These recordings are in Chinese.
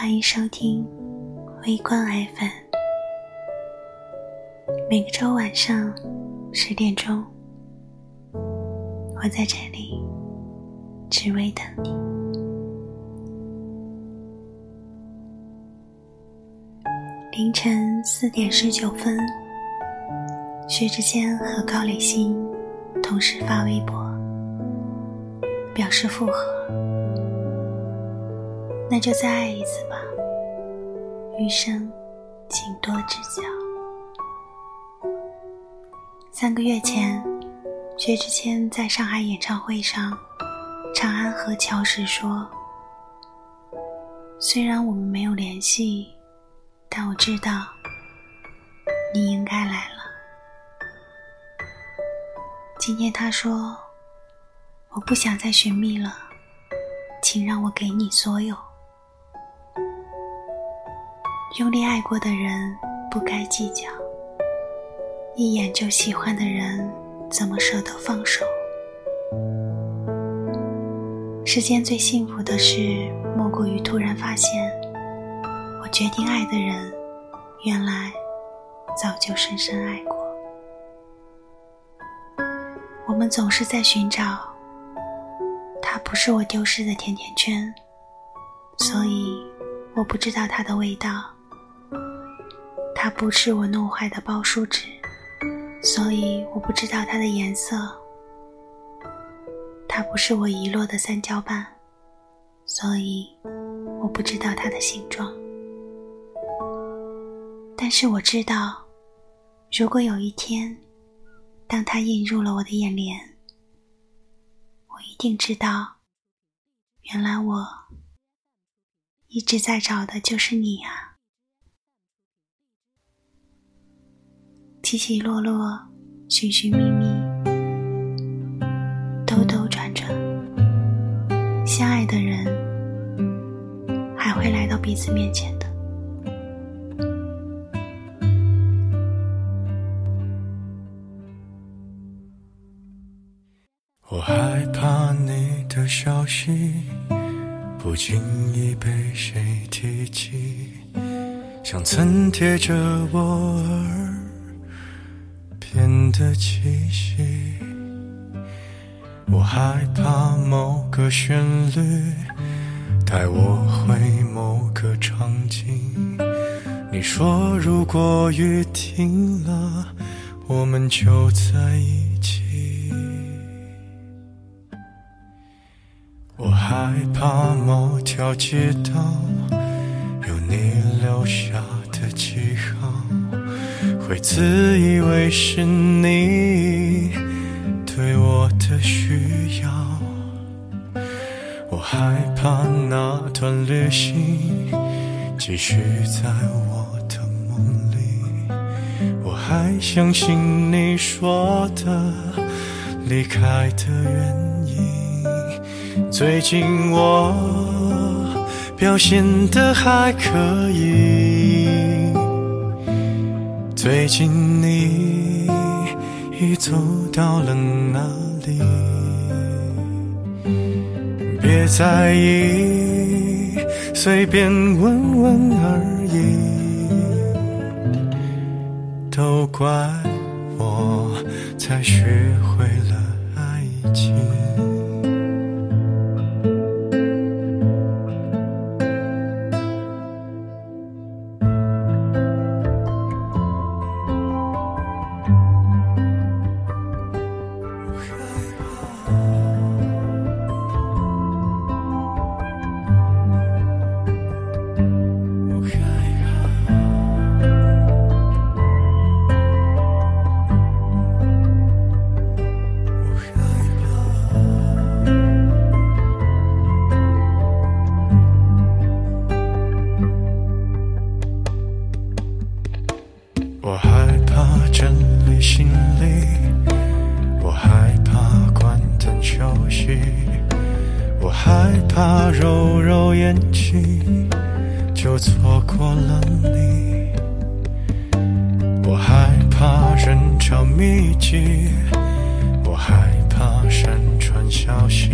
欢迎收听微观 FM。每个周晚上十点钟，我在这里只为等你。凌晨四点十九分，薛之谦和高磊鑫同时发微博，表示复合。那就再爱一次吧，余生请多指教。三个月前，薛之谦在上海演唱会上，长安和乔时说：“虽然我们没有联系，但我知道你应该来了。”今天他说：“我不想再寻觅了，请让我给你所有。”用力爱过的人不该计较，一眼就喜欢的人怎么舍得放手？世间最幸福的事，莫过于突然发现，我决定爱的人，原来早就深深爱过。我们总是在寻找，它不是我丢失的甜甜圈，所以我不知道它的味道。它不是我弄坏的包书纸，所以我不知道它的颜色。它不是我遗落的三角板，所以我不知道它的形状。但是我知道，如果有一天，当它映入了我的眼帘，我一定知道，原来我一直在找的就是你啊。起起落落，寻寻觅觅，兜兜转转，相爱的人还会来到彼此面前的。我害怕你的消息不经意被谁提起，像曾贴着我耳。天的气息，我害怕某个旋律带我回某个场景。你说如果雨停了，我们就在一起。我害怕某条街道有你留下的记号。会自以为是你对我的需要，我害怕那段旅行继续在我的梦里，我还相信你说的离开的原因。最近我表现的还可以。最近你已走到了哪里？别在意，随便问问而已。都怪我才学会了爱情。害怕揉揉眼睛就错过了你，我害怕人潮密集，我害怕山川消息，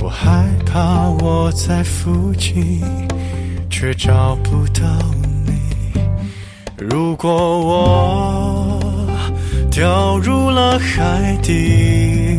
我害怕我在附近却找不到你。如果我掉入了海底，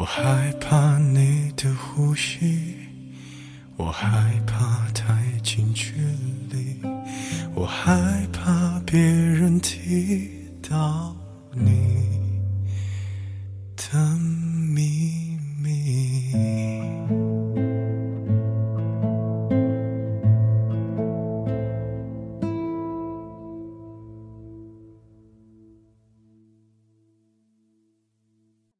我害怕你的呼吸，我害怕太近距离，我害怕别人听到。